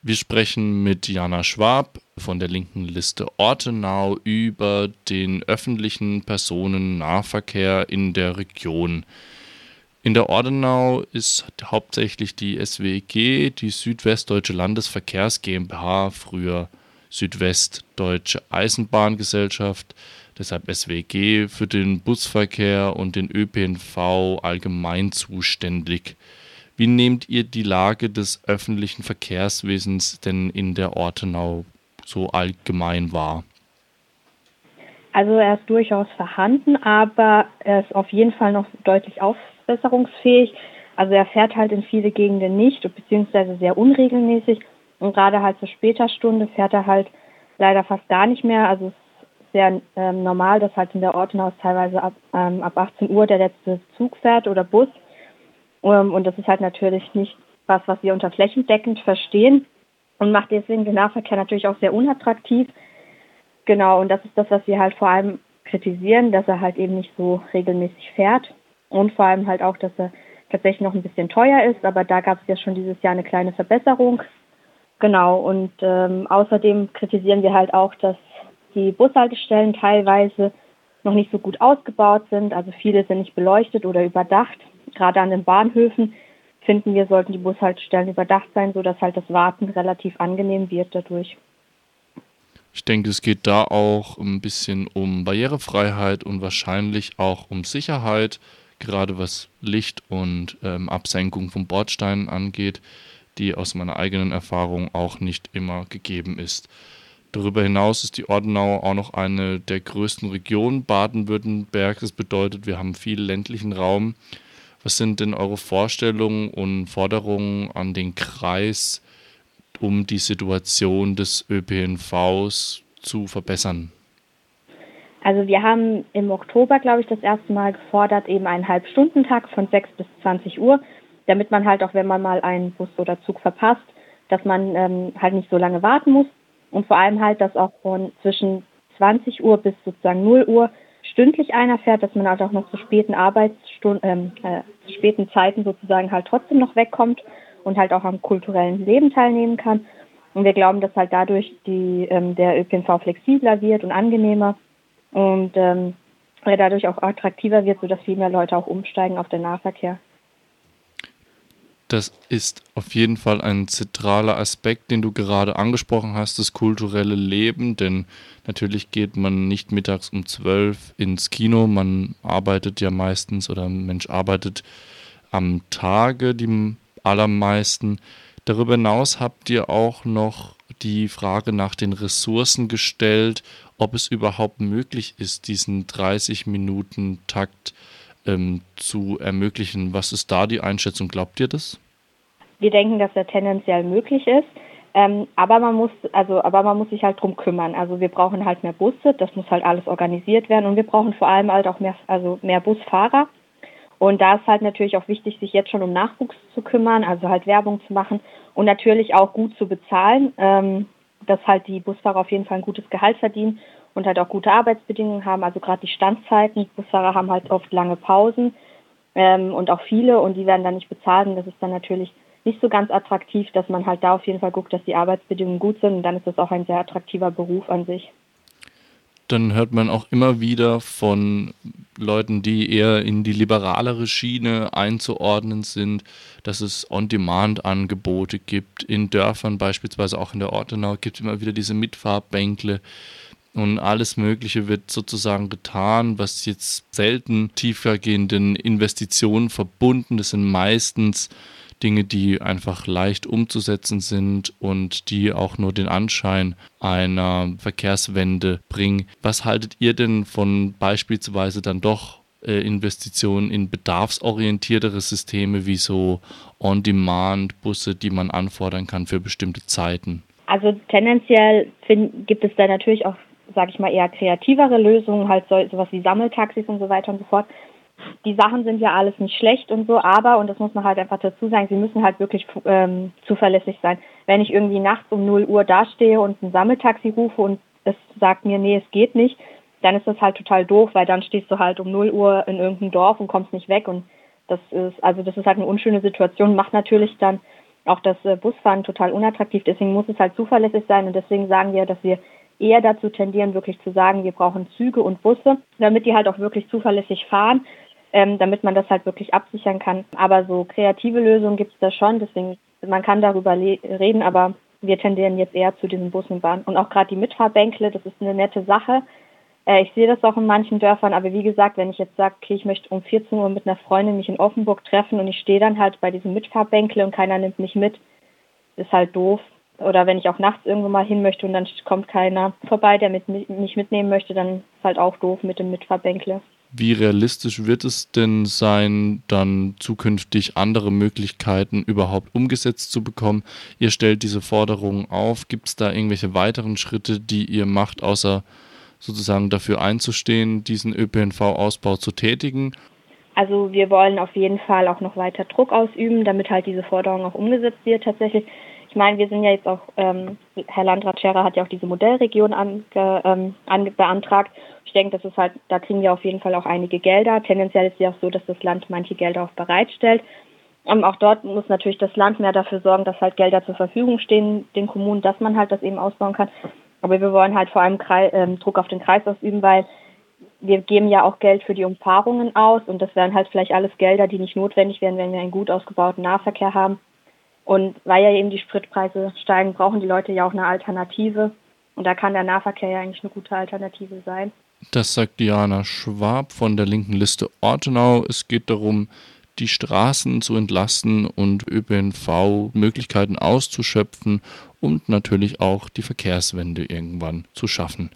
Wir sprechen mit Jana Schwab von der linken Liste Ortenau über den öffentlichen Personennahverkehr in der Region. In der Ordenau ist hauptsächlich die SWG, die Südwestdeutsche Landesverkehrs GmbH, früher Südwestdeutsche Eisenbahngesellschaft, deshalb SWG, für den Busverkehr und den ÖPNV allgemein zuständig. Wie nehmt ihr die Lage des öffentlichen Verkehrswesens denn in der Ortenau so allgemein wahr? Also er ist durchaus vorhanden, aber er ist auf jeden Fall noch deutlich aufbesserungsfähig. Also er fährt halt in viele Gegenden nicht, beziehungsweise sehr unregelmäßig. Und gerade halt zur später Stunde fährt er halt leider fast gar nicht mehr. Also es ist sehr ähm, normal, dass halt in der Ortenau teilweise ab, ähm, ab 18 Uhr der letzte Zug fährt oder Bus. Ähm, und das ist halt natürlich nicht was, was wir unter flächendeckend verstehen und macht deswegen den Nahverkehr natürlich auch sehr unattraktiv. Genau, und das ist das, was wir halt vor allem kritisieren, dass er halt eben nicht so regelmäßig fährt und vor allem halt auch, dass er tatsächlich noch ein bisschen teuer ist, aber da gab es ja schon dieses Jahr eine kleine Verbesserung. Genau, und ähm, außerdem kritisieren wir halt auch, dass die Bushaltestellen teilweise noch nicht so gut ausgebaut sind, also viele sind nicht beleuchtet oder überdacht gerade an den Bahnhöfen finden wir, sollten die Bushaltestellen überdacht sein, sodass halt das Warten relativ angenehm wird dadurch. Ich denke, es geht da auch ein bisschen um Barrierefreiheit und wahrscheinlich auch um Sicherheit, gerade was Licht und ähm, Absenkung von Bordsteinen angeht, die aus meiner eigenen Erfahrung auch nicht immer gegeben ist. Darüber hinaus ist die Ordenau auch noch eine der größten Regionen Baden-Württembergs. Das bedeutet, wir haben viel ländlichen Raum. Was sind denn eure Vorstellungen und Forderungen an den Kreis, um die Situation des ÖPNVs zu verbessern? Also wir haben im Oktober, glaube ich, das erste Mal gefordert, eben einen Halbstundentag von 6 bis 20 Uhr, damit man halt auch, wenn man mal einen Bus oder Zug verpasst, dass man ähm, halt nicht so lange warten muss und vor allem halt, dass auch von zwischen 20 Uhr bis sozusagen 0 Uhr stündlich einer fährt, dass man halt auch noch zu späten Arbeitsstunden, ähm, äh, zu späten Zeiten sozusagen halt trotzdem noch wegkommt und halt auch am kulturellen Leben teilnehmen kann. Und wir glauben, dass halt dadurch die, ähm, der ÖPNV flexibler wird und angenehmer und ähm, dadurch auch attraktiver wird, sodass viel mehr Leute auch umsteigen auf den Nahverkehr. Das ist auf jeden Fall ein zentraler Aspekt, den du gerade angesprochen hast, das kulturelle Leben, denn natürlich geht man nicht mittags um zwölf ins Kino, man arbeitet ja meistens oder ein Mensch arbeitet am Tage die allermeisten. Darüber hinaus habt ihr auch noch die Frage nach den Ressourcen gestellt, ob es überhaupt möglich ist, diesen 30 Minuten Takt ähm, zu ermöglichen. Was ist da die Einschätzung? Glaubt ihr das? Wir denken, dass er tendenziell möglich ist. Ähm, aber man muss, also, aber man muss sich halt drum kümmern. Also wir brauchen halt mehr Busse, das muss halt alles organisiert werden und wir brauchen vor allem halt auch mehr, also mehr Busfahrer. Und da ist halt natürlich auch wichtig, sich jetzt schon um Nachwuchs zu kümmern, also halt Werbung zu machen und natürlich auch gut zu bezahlen, ähm, dass halt die Busfahrer auf jeden Fall ein gutes Gehalt verdienen und halt auch gute Arbeitsbedingungen haben. Also gerade die Standzeiten, Busfahrer haben halt oft lange Pausen ähm, und auch viele und die werden dann nicht bezahlt und das ist dann natürlich nicht so ganz attraktiv, dass man halt da auf jeden Fall guckt, dass die Arbeitsbedingungen gut sind und dann ist das auch ein sehr attraktiver Beruf an sich. Dann hört man auch immer wieder von Leuten, die eher in die liberalere Schiene einzuordnen sind, dass es On-Demand-Angebote gibt. In Dörfern, beispielsweise auch in der Ortenau, gibt es immer wieder diese Mitfahrbänkle und alles Mögliche wird sozusagen getan, was jetzt selten tiefergehenden Investitionen verbunden. Das sind meistens Dinge, die einfach leicht umzusetzen sind und die auch nur den Anschein einer Verkehrswende bringen. Was haltet ihr denn von beispielsweise dann doch äh, Investitionen in bedarfsorientiertere Systeme wie so On-Demand-Busse, die man anfordern kann für bestimmte Zeiten? Also tendenziell find, gibt es da natürlich auch sage ich mal, eher kreativere Lösungen, halt so, sowas wie Sammeltaxis und so weiter und so fort. Die Sachen sind ja alles nicht schlecht und so, aber, und das muss man halt einfach dazu sagen, sie müssen halt wirklich ähm, zuverlässig sein. Wenn ich irgendwie nachts um 0 Uhr dastehe und ein Sammeltaxi rufe und es sagt mir, nee, es geht nicht, dann ist das halt total doof, weil dann stehst du halt um 0 Uhr in irgendeinem Dorf und kommst nicht weg und das ist, also das ist halt eine unschöne Situation, macht natürlich dann auch das äh, Busfahren total unattraktiv. Deswegen muss es halt zuverlässig sein und deswegen sagen wir, dass wir eher dazu tendieren, wirklich zu sagen, wir brauchen Züge und Busse, damit die halt auch wirklich zuverlässig fahren, ähm, damit man das halt wirklich absichern kann. Aber so kreative Lösungen gibt es da schon, deswegen man kann darüber reden, aber wir tendieren jetzt eher zu diesen Bussen und. Und auch gerade die Mitfahrbänkle, das ist eine nette Sache. Äh, ich sehe das auch in manchen Dörfern, aber wie gesagt, wenn ich jetzt sage, okay, ich möchte um 14 Uhr mit einer Freundin mich in Offenburg treffen und ich stehe dann halt bei diesem Mitfahrbänkle und keiner nimmt mich mit, ist halt doof. Oder wenn ich auch nachts irgendwo mal hin möchte und dann kommt keiner vorbei, der mit, mich mitnehmen möchte, dann ist halt auch doof mit dem Mitfahrbänkle. Wie realistisch wird es denn sein, dann zukünftig andere Möglichkeiten überhaupt umgesetzt zu bekommen? Ihr stellt diese Forderungen auf. Gibt es da irgendwelche weiteren Schritte, die ihr macht, außer sozusagen dafür einzustehen, diesen ÖPNV-Ausbau zu tätigen? Also wir wollen auf jeden Fall auch noch weiter Druck ausüben, damit halt diese Forderung auch umgesetzt wird tatsächlich. Ich meine, wir sind ja jetzt auch, ähm, Herr Landrat Scherer hat ja auch diese Modellregion ange, ähm, ange, beantragt. Ich denke, das ist halt, da kriegen wir auf jeden Fall auch einige Gelder. Tendenziell ist ja auch so, dass das Land manche Gelder auch bereitstellt. Ähm, auch dort muss natürlich das Land mehr dafür sorgen, dass halt Gelder zur Verfügung stehen, den Kommunen, dass man halt das eben ausbauen kann. Aber wir wollen halt vor allem Kreis, ähm, Druck auf den Kreis ausüben, weil wir geben ja auch Geld für die Umfahrungen aus und das wären halt vielleicht alles Gelder, die nicht notwendig wären, wenn wir einen gut ausgebauten Nahverkehr haben. Und weil ja eben die Spritpreise steigen, brauchen die Leute ja auch eine Alternative. Und da kann der Nahverkehr ja eigentlich eine gute Alternative sein. Das sagt Diana Schwab von der linken Liste Ortenau. Es geht darum, die Straßen zu entlasten und ÖPNV-Möglichkeiten auszuschöpfen und natürlich auch die Verkehrswende irgendwann zu schaffen.